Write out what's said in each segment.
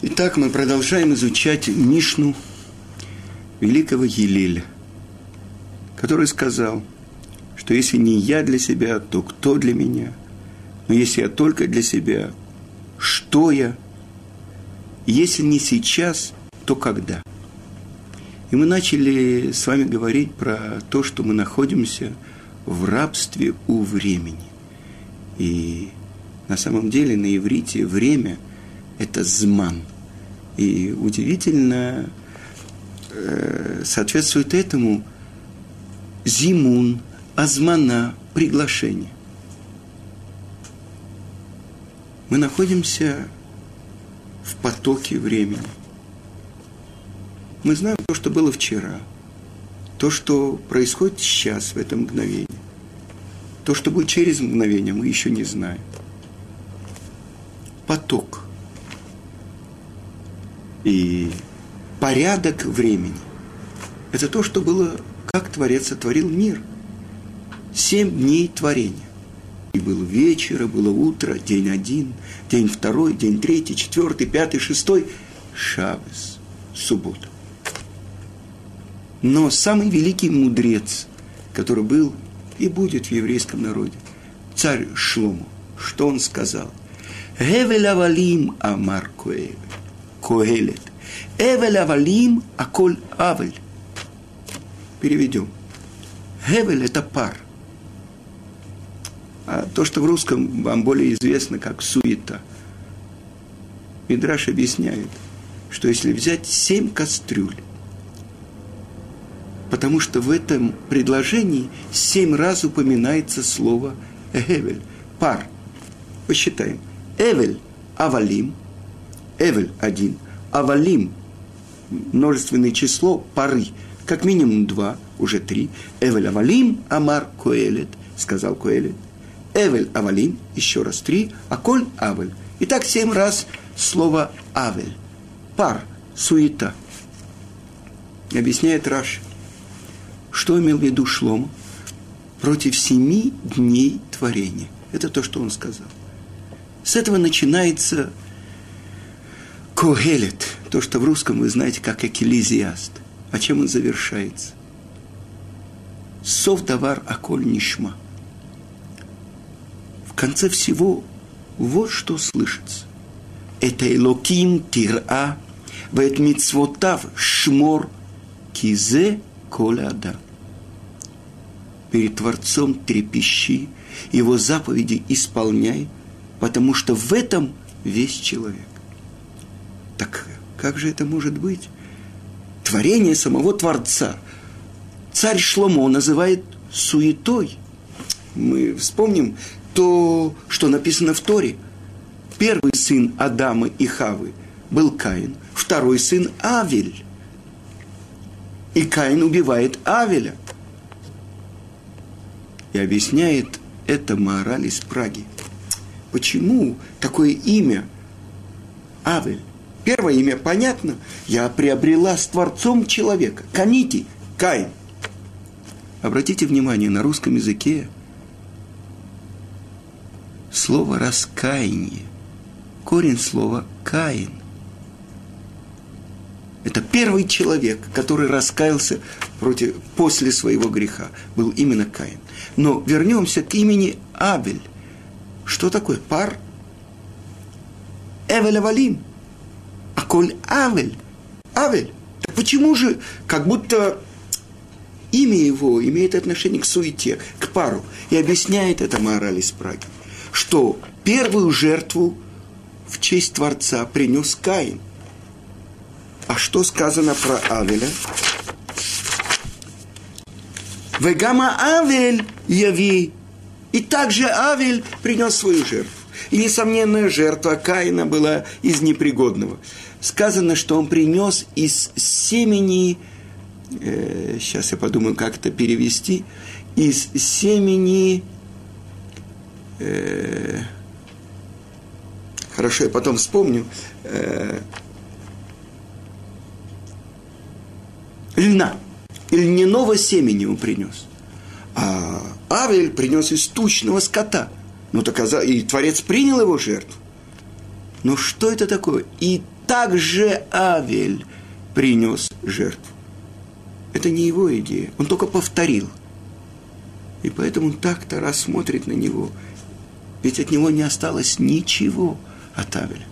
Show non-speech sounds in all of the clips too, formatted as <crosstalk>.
Итак, мы продолжаем изучать Мишну великого Елеля, который сказал, что если не я для себя, то кто для меня? Но если я только для себя, что я? Если не сейчас, то когда? И мы начали с вами говорить про то, что мы находимся в рабстве у времени. И на самом деле на иврите время – это зман. И удивительно э, соответствует этому зимун, азмана, приглашение. Мы находимся в потоке времени. Мы знаем то, что было вчера, то, что происходит сейчас, в это мгновение. То, что будет через мгновение, мы еще не знаем. Поток. И порядок времени. Это то, что было, как Творец сотворил мир. Семь дней творения. И было вечер, и было утро, день один, день второй, день третий, четвертый, пятый, шестой. Шабес, суббота. Но самый великий мудрец, который был и будет в еврейском народе, царь Шлому, что он сказал? Эвель авалим амар коэлет. Эвель авалим аколь авель. Переведем. Эвель – это пар. А то, что в русском вам более известно как суета. Мидраш объясняет, что если взять семь кастрюль потому что в этом предложении семь раз упоминается слово «эвель» – пар. Посчитаем. «Эвель» – «авалим», «эвель» – один, «авалим» – множественное число пары, как минимум два, уже три. «Эвель авалим амар коэлет», – сказал Коэлет. «Эвель авалим» – еще раз три, а «коль авель». Итак, семь раз слово «авель» – пар, суета. Объясняет Раши. Что имел в виду Шлом? Против семи дней творения. Это то, что он сказал. С этого начинается Когелет, то, что в русском вы знаете как экклезиаст. А чем он завершается? Сов давар аколь нишма. В конце всего вот что слышится. Это Элоким тира, вет мицвотав шмор кизе коля адам перед Творцом трепещи, Его заповеди исполняй, потому что в этом весь человек. Так как же это может быть? Творение самого Творца. Царь Шломо называет суетой. Мы вспомним то, что написано в Торе. Первый сын Адама и Хавы был Каин, второй сын Авель. И Каин убивает Авеля – и объясняет это мораль из Праги. Почему такое имя Авель? Первое имя понятно. Я приобрела с Творцом человека. Канити, Каин. Обратите внимание, на русском языке слово «раскаяние», корень слова «каин». Это первый человек, который раскаялся против, после своего греха. Был именно Каин. Но вернемся к имени Абель. Что такое пар? Эвель Авалим. Коль Авель. Авель. Так почему же, как будто имя его имеет отношение к суете, к пару. И объясняет это мораль из Праги, что первую жертву в честь Творца принес Каин. А что сказано про Авеля? Вегама Авель яви. И также Авель принес свою жертву. И несомненная жертва Каина была из непригодного. Сказано, что он принес из семени, э, сейчас я подумаю, как это перевести, из семени, э, хорошо, я потом вспомню, э, льна, льняного семени он принес. А Авель принес из тучного скота. Ну, так и Творец принял его жертву. Но что это такое? И также Авель принес жертву. Это не его идея, он только повторил. И поэтому так-то рассмотрит на него, ведь от него не осталось ничего от Авеля.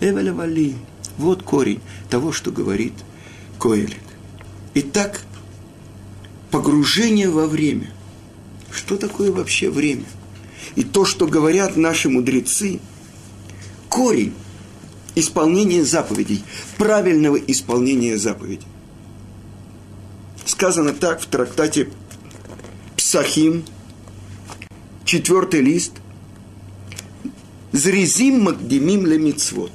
Эвеля Вали, вот корень того, что говорит Коэлит. Итак, погружение во время. Что такое вообще время? И то, что говорят наши мудрецы, корень исполнения заповедей, правильного исполнения заповедей. Сказано так в трактате Псахим, четвертый лист, Зрезим Магдемим Лемицвод.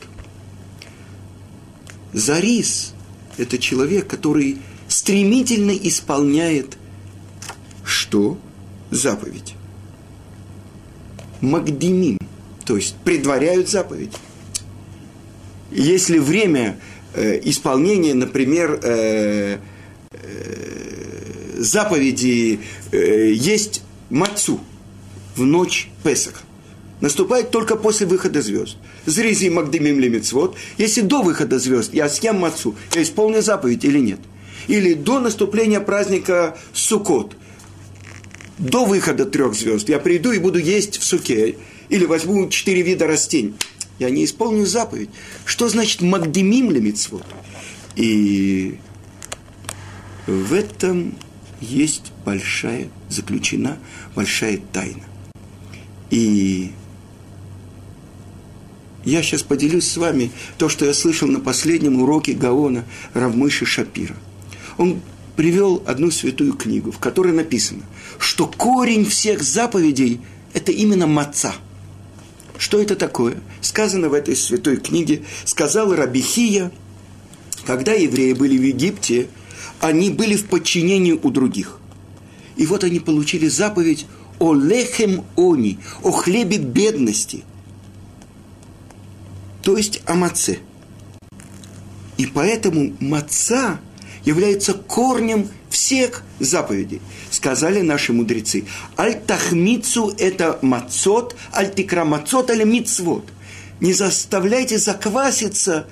Зарис – это человек, который стремительно исполняет что? Заповедь. Магдемим, то есть предваряют заповедь. Если время э, исполнения, например, э, э, заповеди э, есть мацу в ночь Песаха, наступает только после выхода звезд. Зрези Магдемим Лемицвод. Если до выхода звезд я съем мацу, я исполню заповедь или нет? Или до наступления праздника Суккот, до выхода трех звезд, я приду и буду есть в суке, или возьму четыре вида растений я не исполню заповедь. Что значит магдемим лемитсвот? И в этом есть большая, заключена большая тайна. И я сейчас поделюсь с вами то, что я слышал на последнем уроке Гаона Равмыши Шапира. Он привел одну святую книгу, в которой написано, что корень всех заповедей – это именно маца – что это такое? Сказано в этой святой книге, сказал Рабихия, когда евреи были в Египте, они были в подчинении у других. И вот они получили заповедь о лехем они, о хлебе бедности, то есть о маце. И поэтому маца является корнем всех заповедей. Сказали наши мудрецы. Аль-тахмицу – это мацот, аль-тикра мацот, аль мицвот. Не заставляйте закваситься,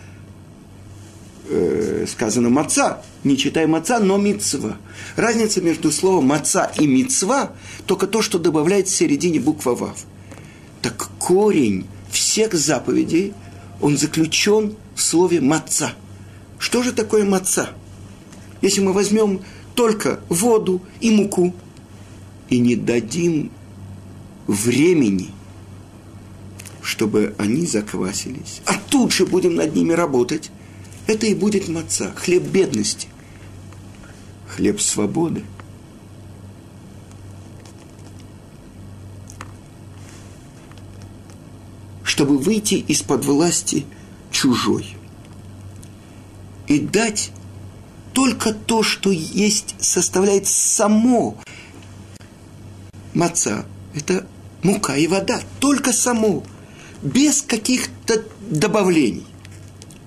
э, сказано маца, не читай маца, но мицва. Разница между словом маца и мицва только то, что добавляет в середине буква вав. Так корень всех заповедей, он заключен в слове маца. Что же такое маца? Если мы возьмем только воду и муку. И не дадим времени, чтобы они заквасились, а тут же будем над ними работать, это и будет маца, хлеб бедности, хлеб свободы. Чтобы выйти из-под власти чужой. И дать только то, что есть, составляет само маца. Это мука и вода, только само, без каких-то добавлений.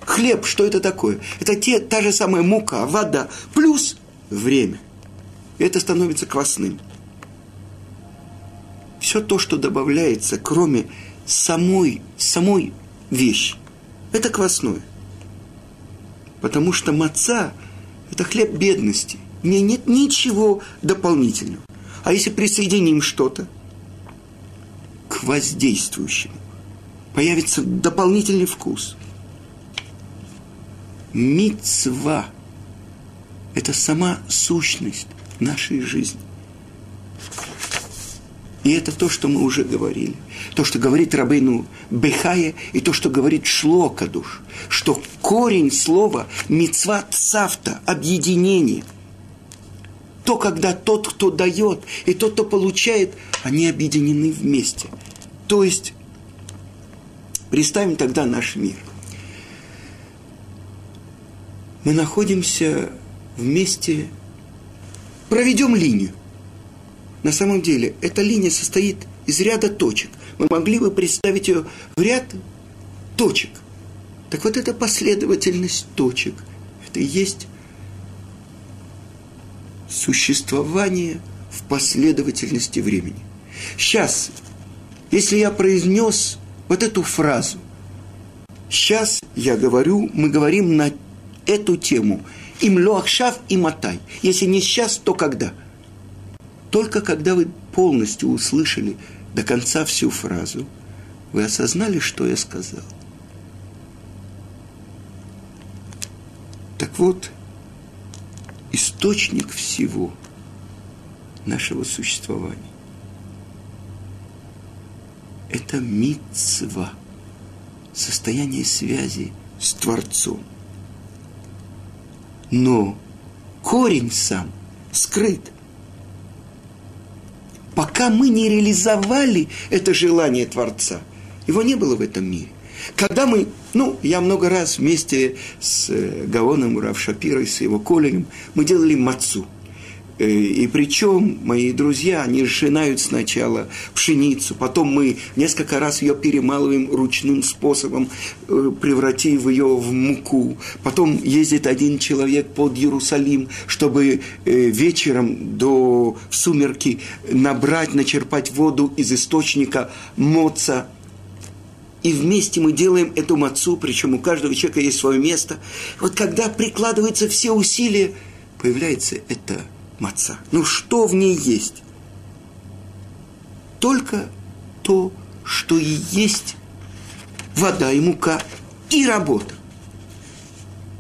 Хлеб, что это такое? Это те, та же самая мука, вода, плюс время. Это становится квасным. Все то, что добавляется, кроме самой, самой вещи, это квасное. Потому что маца – это хлеб бедности. В ней нет ничего дополнительного. А если присоединим что-то к воздействующему, появится дополнительный вкус. Мицва – это сама сущность нашей жизни. И это то, что мы уже говорили. То, что говорит Рабейну Бехая, и то, что говорит Шлокадуш. Что корень слова мецва цавта, объединение. То, когда тот, кто дает, и тот, кто получает, они объединены вместе. То есть, представим тогда наш мир. Мы находимся вместе, проведем линию. На самом деле, эта линия состоит из ряда точек. Мы могли бы представить ее в ряд точек. Так вот, эта последовательность точек, это и есть существование в последовательности времени. Сейчас, если я произнес вот эту фразу, сейчас я говорю, мы говорим на эту тему. Им лоахшав и матай. Если не сейчас, то когда? Только когда вы полностью услышали до конца всю фразу, вы осознали, что я сказал. Так вот, источник всего нашего существования – это мицва, состояние связи с Творцом. Но корень сам скрыт – пока мы не реализовали это желание Творца. Его не было в этом мире. Когда мы, ну, я много раз вместе с э, Гаоном Рав Шапирой, с его колерем, мы делали мацу – и причем мои друзья, они сжинают сначала пшеницу, потом мы несколько раз ее перемалываем ручным способом, э, превратив ее в муку. Потом ездит один человек под Иерусалим, чтобы э, вечером до сумерки набрать, начерпать воду из источника моца. И вместе мы делаем эту мацу, причем у каждого человека есть свое место. Вот когда прикладываются все усилия, появляется это маца. Ну что в ней есть? Только то, что и есть вода и мука и работа.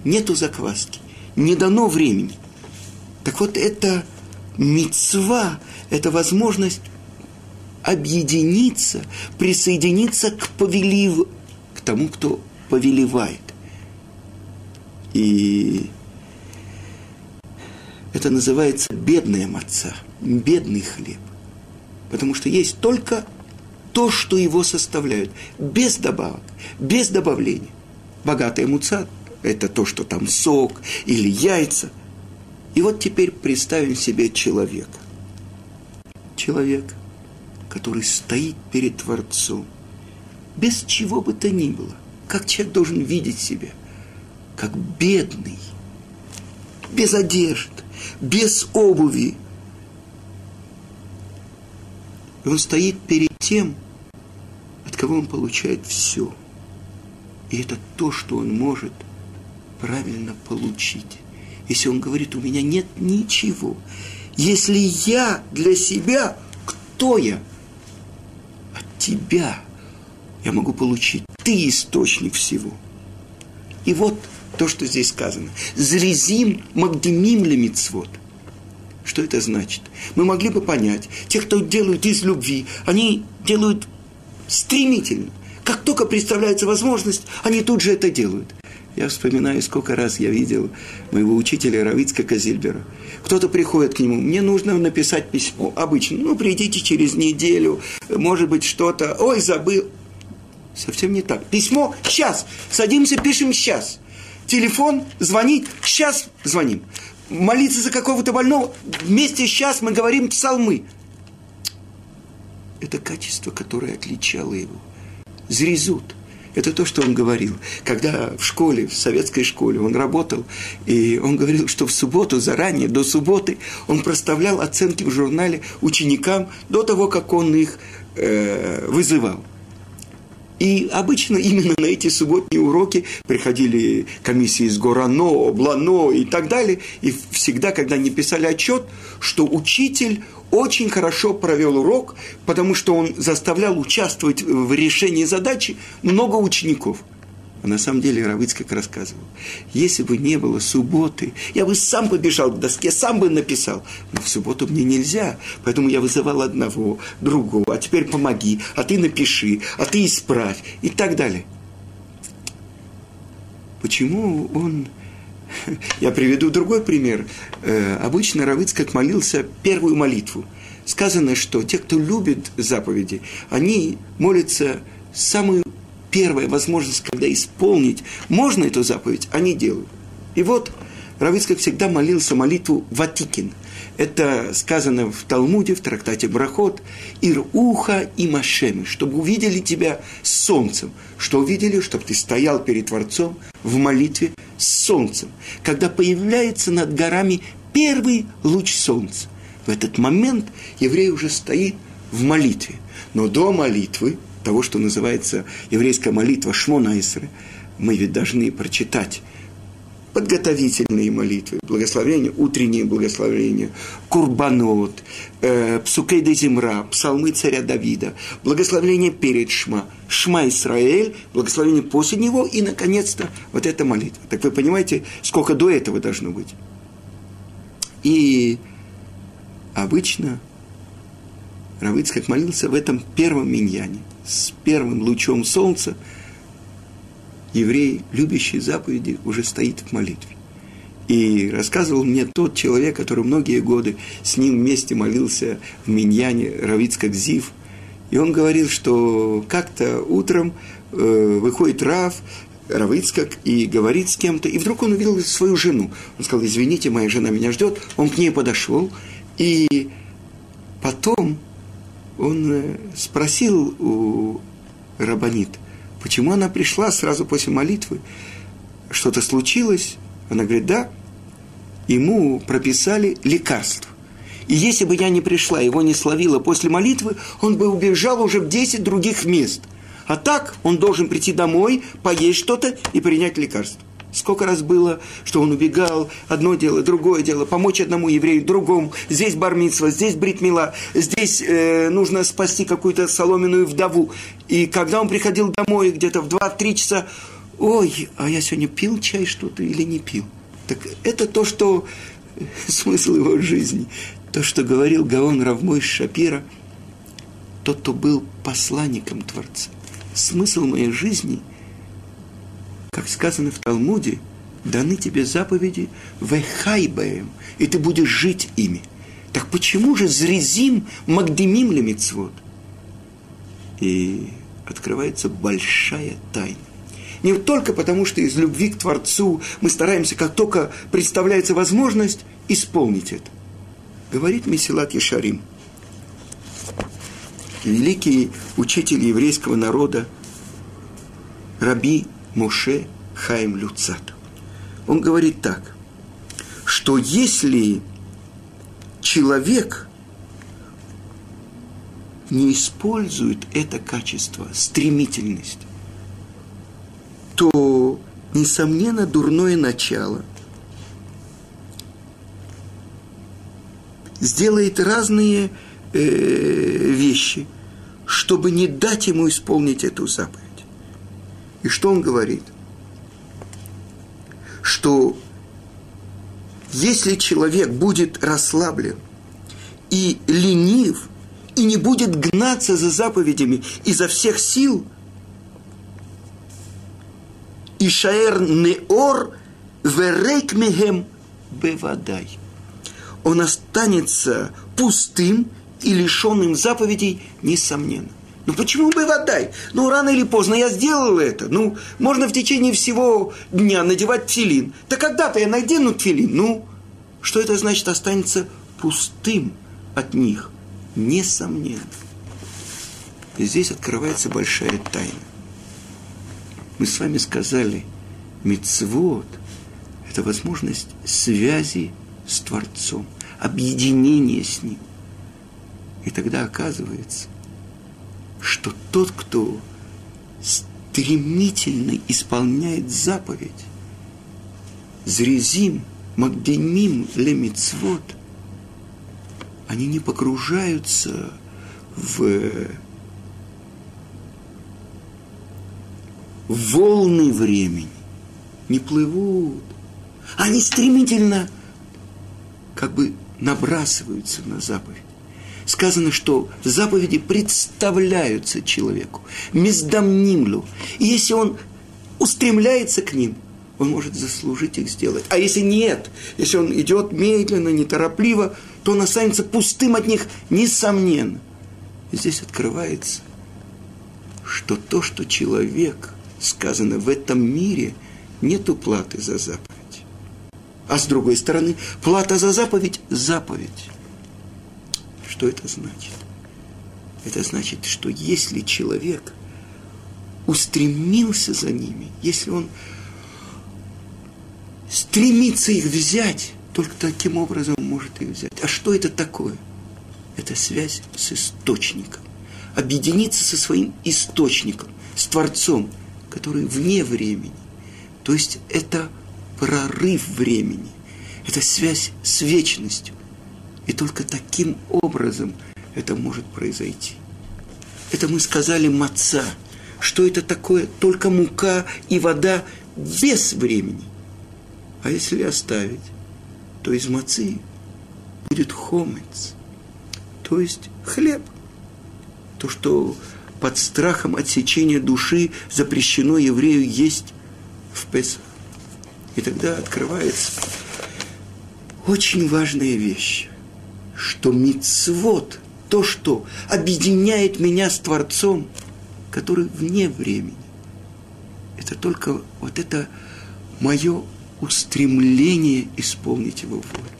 Нету закваски, не дано времени. Так вот, это мецва, это возможность объединиться, присоединиться к повелив, к тому, кто повелевает. И это называется бедная маца, бедный хлеб. Потому что есть только то, что его составляют, без добавок, без добавления. Богатая муца – это то, что там сок или яйца. И вот теперь представим себе человека. Человек, который стоит перед Творцом, без чего бы то ни было. Как человек должен видеть себя? Как бедный, без одежды, без обуви. И он стоит перед тем, от кого он получает все. И это то, что он может правильно получить. Если он говорит, у меня нет ничего. Если я для себя, кто я? От тебя я могу получить. Ты источник всего. И вот то, что здесь сказано. Зрезим магдемим лемицвод. Что это значит? Мы могли бы понять, те, кто делают из любви, они делают стремительно. Как только представляется возможность, они тут же это делают. Я вспоминаю, сколько раз я видел моего учителя Равицка Казильбера. Кто-то приходит к нему, мне нужно написать письмо. Обычно, ну, придите через неделю, может быть, что-то. Ой, забыл. Совсем не так. Письмо сейчас. Садимся, пишем сейчас телефон, звонить, сейчас звоним. Молиться за какого-то больного, вместе сейчас мы говорим псалмы. Это качество, которое отличало его. Зрезут. Это то, что он говорил. Когда в школе, в советской школе он работал, и он говорил, что в субботу, заранее, до субботы, он проставлял оценки в журнале ученикам до того, как он их э, вызывал. И обычно именно на эти субботние уроки приходили комиссии из Горано, Блано и так далее. И всегда, когда они писали отчет, что учитель очень хорошо провел урок, потому что он заставлял участвовать в решении задачи много учеников – а на самом деле Равыц как рассказывал, если бы не было субботы, я бы сам побежал к доске, сам бы написал. Но в субботу мне нельзя, поэтому я вызывал одного, другого, а теперь помоги, а ты напиши, а ты исправь и так далее. Почему он... <laughs> Я приведу другой пример. Э, обычно Равыц как молился первую молитву. Сказано, что те, кто любит заповеди, они молятся самую первая возможность, когда исполнить можно эту заповедь, они делают. И вот Равиц, как всегда, молился молитву Ватикин. Это сказано в Талмуде, в трактате Брахот. Ир-уха и Машеми, чтобы увидели тебя с солнцем. Что увидели? Чтобы ты стоял перед Творцом в молитве с солнцем. Когда появляется над горами первый луч солнца. В этот момент еврей уже стоит в молитве. Но до молитвы – того, что называется еврейская молитва Шмона Исры, мы ведь должны прочитать подготовительные молитвы, благословения, утренние благословения, курбанот, э, псукей земра, псалмы царя Давида, благословение перед Шма, Шма Исраэль, благословение после него и, наконец-то, вот эта молитва. Так вы понимаете, сколько до этого должно быть? И обычно Равыцкак молился в этом первом миньяне, с первым лучом солнца – еврей, любящий заповеди, уже стоит в молитве. И рассказывал мне тот человек, который многие годы с ним вместе молился в Миньяне, Равицкак Зив. И он говорил, что как-то утром э, выходит Рав, Равицкак, и говорит с кем-то, и вдруг он увидел свою жену. Он сказал, извините, моя жена меня ждет. Он к ней подошел, и потом он э, спросил у Рабанит – Почему она пришла сразу после молитвы? Что-то случилось? Она говорит, да. Ему прописали лекарство. И если бы я не пришла, его не словила после молитвы, он бы убежал уже в 10 других мест. А так он должен прийти домой, поесть что-то и принять лекарство. Сколько раз было, что он убегал, одно дело, другое дело, помочь одному еврею, другому, здесь бармитсва, здесь бритмила, здесь э, нужно спасти какую-то соломенную вдову. И когда он приходил домой где-то в 2-3 часа, ой, а я сегодня пил чай что-то или не пил? Так это то, что <laughs> смысл его жизни. То, что говорил Гаон Равмой Шапира, тот, кто был посланником Творца. Смысл моей жизни – как сказано в Талмуде, даны тебе заповеди вехайбаем, и ты будешь жить ими. Так почему же зрезим магдемим лемицвод? И открывается большая тайна. Не только потому, что из любви к Творцу мы стараемся, как только представляется возможность, исполнить это. Говорит Месилат Ешарим, великий учитель еврейского народа, Раби Муше Хаим Люцат. Он говорит так, что если человек не использует это качество, стремительность, то, несомненно, дурное начало сделает разные э, вещи, чтобы не дать ему исполнить эту заповедь. И что он говорит? Что если человек будет расслаблен и ленив, и не будет гнаться за заповедями изо всех сил, и шаэр неор верейк мехем бевадай. Он останется пустым и лишенным заповедей, несомненно. Ну почему бы водай? Ну рано или поздно я сделал это. Ну, можно в течение всего дня надевать тфилин. Да когда-то я надену тфилин. Ну, что это значит? Останется пустым от них. Несомненно. И здесь открывается большая тайна. Мы с вами сказали, мецвод – это возможность связи с Творцом, объединения с Ним. И тогда оказывается – что тот, кто стремительно исполняет заповедь, зрезим, магдемим, лемицвод, они не погружаются в волны времени, не плывут. Они стремительно как бы набрасываются на заповедь сказано, что заповеди представляются человеку, мездамнимлю. И если он устремляется к ним, он может заслужить их сделать. А если нет, если он идет медленно, неторопливо, то он останется пустым от них, несомненно. И здесь открывается, что то, что человек, сказано в этом мире, нет платы за заповедь. А с другой стороны, плата за заповедь – заповедь. Что это значит? Это значит, что если человек устремился за ними, если он стремится их взять, только таким образом может их взять. А что это такое? Это связь с источником. Объединиться со своим источником, с Творцом, который вне времени, То есть это прорыв времени, это связь с вечностью. И только таким образом это может произойти. Это мы сказали маца. Что это такое? Только мука и вода без времени. А если оставить, то из мацы будет хомец, то есть хлеб. То, что под страхом отсечения души запрещено еврею есть в Песах. И тогда открывается очень важная вещь, что мицвод, то, что объединяет меня с Творцом, который вне времени, это только вот это мое устремление исполнить его волю.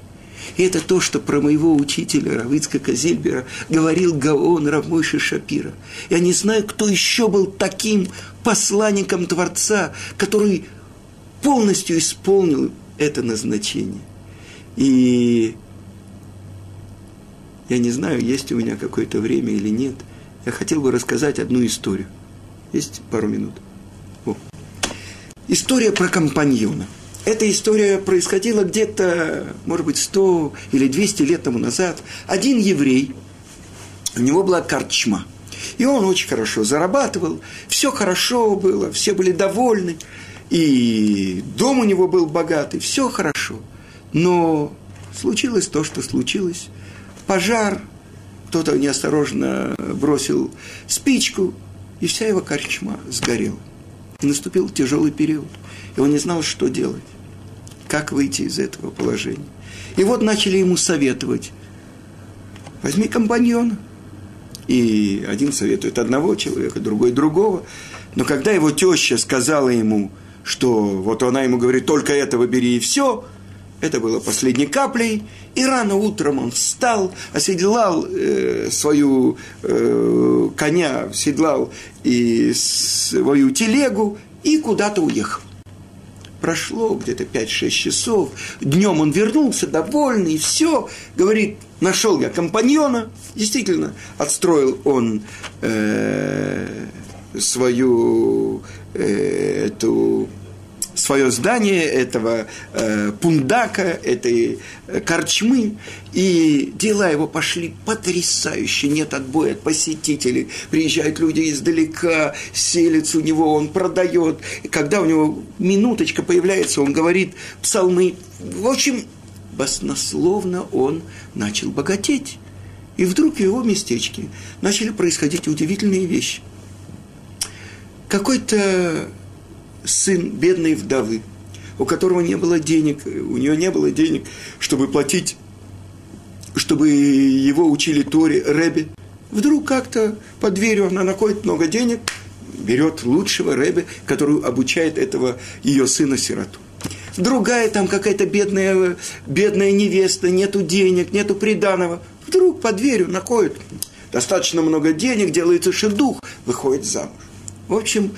И это то, что про моего учителя Равицка Казильбера говорил Гаон Равмойши Шапира. Я не знаю, кто еще был таким посланником Творца, который полностью исполнил это назначение. И я не знаю, есть у меня какое-то время или нет. Я хотел бы рассказать одну историю. Есть пару минут? О. История про компаньона – эта история происходила где-то, может быть, 100 или 200 лет тому назад. Один еврей, у него была корчма. И он очень хорошо зарабатывал, все хорошо было, все были довольны. И дом у него был богатый, все хорошо. Но случилось то, что случилось. Пожар, кто-то неосторожно бросил спичку, и вся его корчма сгорела. Наступил тяжелый период и он не знал, что делать, как выйти из этого положения. И вот начали ему советовать, возьми компаньона. И один советует одного человека, другой другого. Но когда его теща сказала ему, что вот она ему говорит, только этого бери и все, это было последней каплей, и рано утром он встал, оседлал э, свою э, коня, седлал и свою телегу и куда-то уехал. Прошло где-то 5-6 часов. Днем он вернулся довольный, и все. Говорит, нашел я компаньона. Действительно, отстроил он э, свою э, эту свое здание этого э, пундака, этой э, корчмы, и дела его пошли потрясающе, нет отбоя от посетителей, приезжают люди издалека, селятся у него, он продает, и когда у него минуточка появляется, он говорит псалмы, в общем, баснословно он начал богатеть. И вдруг в его местечке начали происходить удивительные вещи. Какой-то сын бедной вдовы, у которого не было денег, у нее не было денег, чтобы платить, чтобы его учили Торе, Рэбе. Вдруг как-то под дверью она находит много денег, берет лучшего Рэбе, который обучает этого ее сына-сироту. Другая там какая-то бедная, бедная невеста, нету денег, нету приданого. Вдруг под дверью находит достаточно много денег, делается шедух, выходит замуж. В общем,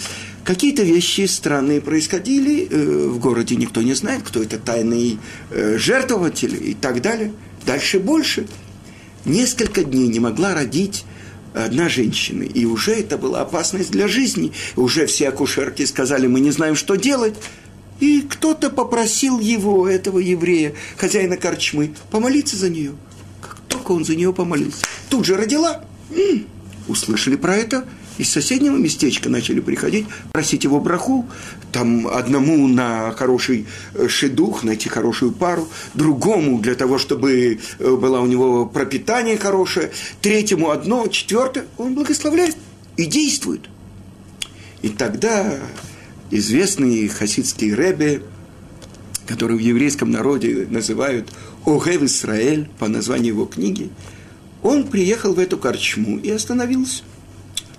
Какие-то вещи странные происходили э, в городе, никто не знает, кто это тайный э, жертвователь и так далее. Дальше больше. Несколько дней не могла родить одна женщина, и уже это была опасность для жизни. Уже все акушерки сказали, мы не знаем, что делать. И кто-то попросил его, этого еврея, хозяина корчмы, помолиться за нее. Как только он за нее помолился, тут же родила. М-м, услышали про это – из соседнего местечка начали приходить, просить его браху, там одному на хороший э, шедух, найти хорошую пару, другому для того, чтобы э, было у него пропитание хорошее, третьему одно, четвертое, он благословляет и действует. И тогда известный хасидский ребе, который в еврейском народе называют Огев Исраэль по названию его книги, он приехал в эту корчму и остановился.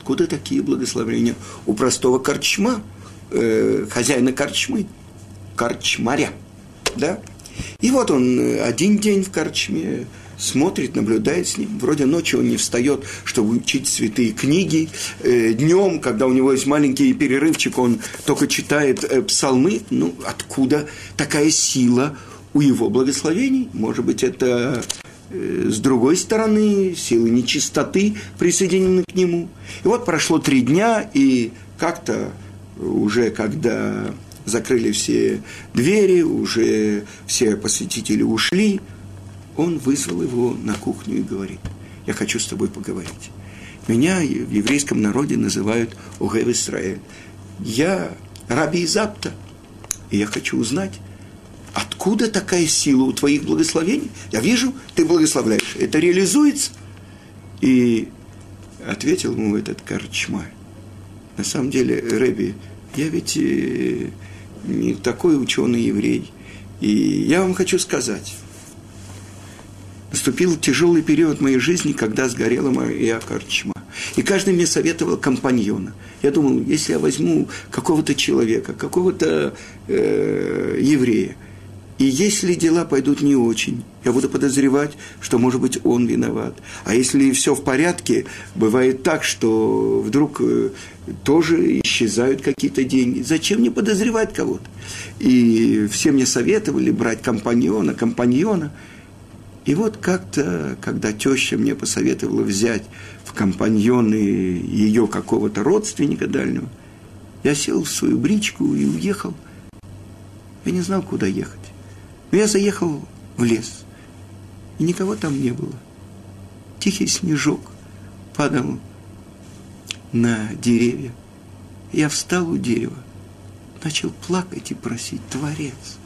Откуда такие благословения у простого корчма, э, хозяина корчмы, корчмаря, да? И вот он э, один день в корчме смотрит, наблюдает с ним. Вроде ночью он не встает, чтобы учить святые книги. Э, днем, когда у него есть маленький перерывчик, он только читает э, псалмы. Ну, откуда такая сила у его благословений? Может быть, это с другой стороны, силы нечистоты присоединены к нему. И вот прошло три дня, и как-то уже когда закрыли все двери, уже все посетители ушли. Он вызвал его на кухню и говорит, я хочу с тобой поговорить. Меня в еврейском народе называют Огев Исраэль. Я раби Изапта, и я хочу узнать, откуда такая сила у твоих благословений? Я вижу, ты благословляешь. Это реализуется? И ответил ему этот корчма. На самом деле, Рэби, я ведь э, не такой ученый еврей. И я вам хочу сказать, наступил тяжелый период моей жизни, когда сгорела моя корчма. И каждый мне советовал компаньона. Я думал, если я возьму какого-то человека, какого-то э, еврея, и если дела пойдут не очень, я буду подозревать, что, может быть, он виноват. А если все в порядке, бывает так, что вдруг э, тоже исчезают какие-то деньги. Зачем мне подозревать кого-то? И все мне советовали брать компаньона, компаньона. И вот как-то, когда теща мне посоветовала взять в компаньоны ее какого-то родственника дальнего, я сел в свою бричку и уехал. Я не знал, куда ехать. Но я заехал в лес, и никого там не было. Тихий снежок падал на деревья. Я встал у дерева, начал плакать и просить, Творец,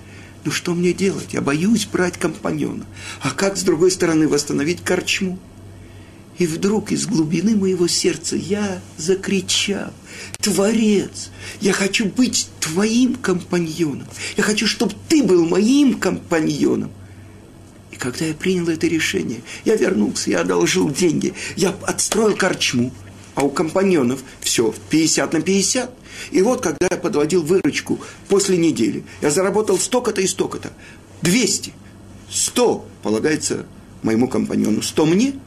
ну что мне делать? Я боюсь брать компаньона. А как, с другой стороны, восстановить корчму? И вдруг из глубины моего сердца я закричал, Творец, я хочу быть твоим компаньоном. Я хочу, чтобы ты был моим компаньоном. И когда я принял это решение, я вернулся, я одолжил деньги, я отстроил корчму, а у компаньонов все 50 на 50. И вот, когда я подводил выручку после недели, я заработал столько-то и столько-то. 200. 100 полагается моему компаньону, 100 мне –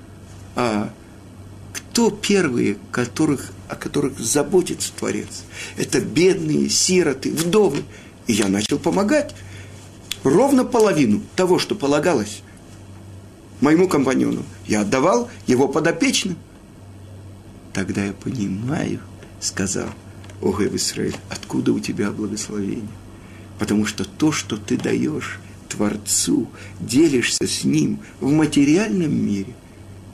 а кто первые, которых, о которых заботится Творец? Это бедные, сироты, вдовы. И я начал помогать. Ровно половину того, что полагалось моему компаньону, я отдавал его подопечным. Тогда я понимаю, сказал Огев Исраиль, откуда у тебя благословение. Потому что то, что ты даешь Творцу, делишься с Ним в материальном мире,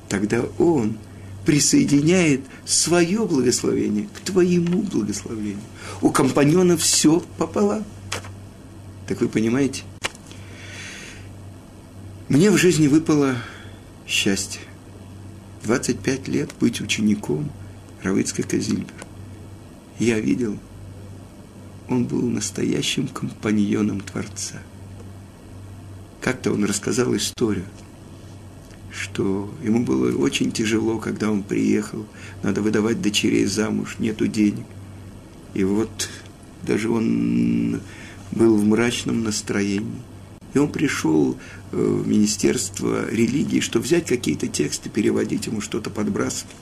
тогда Он присоединяет свое благословение к твоему благословению. У компаньона все пополам. Так вы понимаете? Мне в жизни выпало счастье. 25 лет быть учеником Равицкой Казильбер. Я видел, он был настоящим компаньоном Творца. Как-то он рассказал историю – что ему было очень тяжело, когда он приехал, надо выдавать дочерей замуж, нету денег. И вот даже он был в мрачном настроении. И он пришел э, в Министерство религии, чтобы взять какие-то тексты, переводить ему что-то, подбрасывать.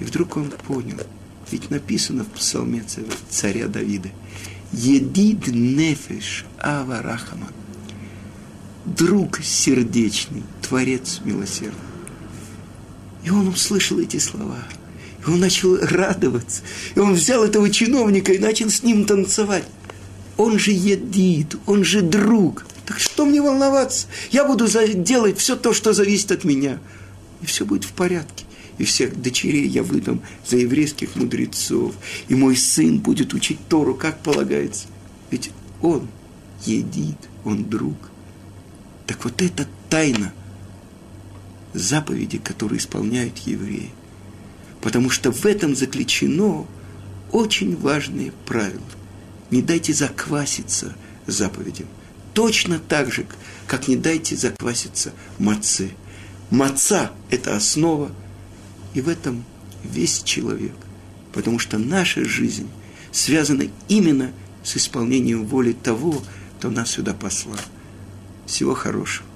И вдруг он понял, ведь написано в псалме царя Давида, «Едид нефеш аварахаман» друг сердечный, Творец милосердный. И он услышал эти слова. И он начал радоваться. И он взял этого чиновника и начал с ним танцевать. Он же едит, он же друг. Так что мне волноваться? Я буду делать все то, что зависит от меня. И все будет в порядке. И всех дочерей я выдам за еврейских мудрецов. И мой сын будет учить Тору, как полагается. Ведь он едит, он друг. Так вот это тайна заповеди, которые исполняют евреи. Потому что в этом заключено очень важное правило. Не дайте закваситься заповедям. Точно так же, как не дайте закваситься маце. Маца – это основа, и в этом весь человек. Потому что наша жизнь связана именно с исполнением воли того, кто нас сюда послал. Всего хорошего.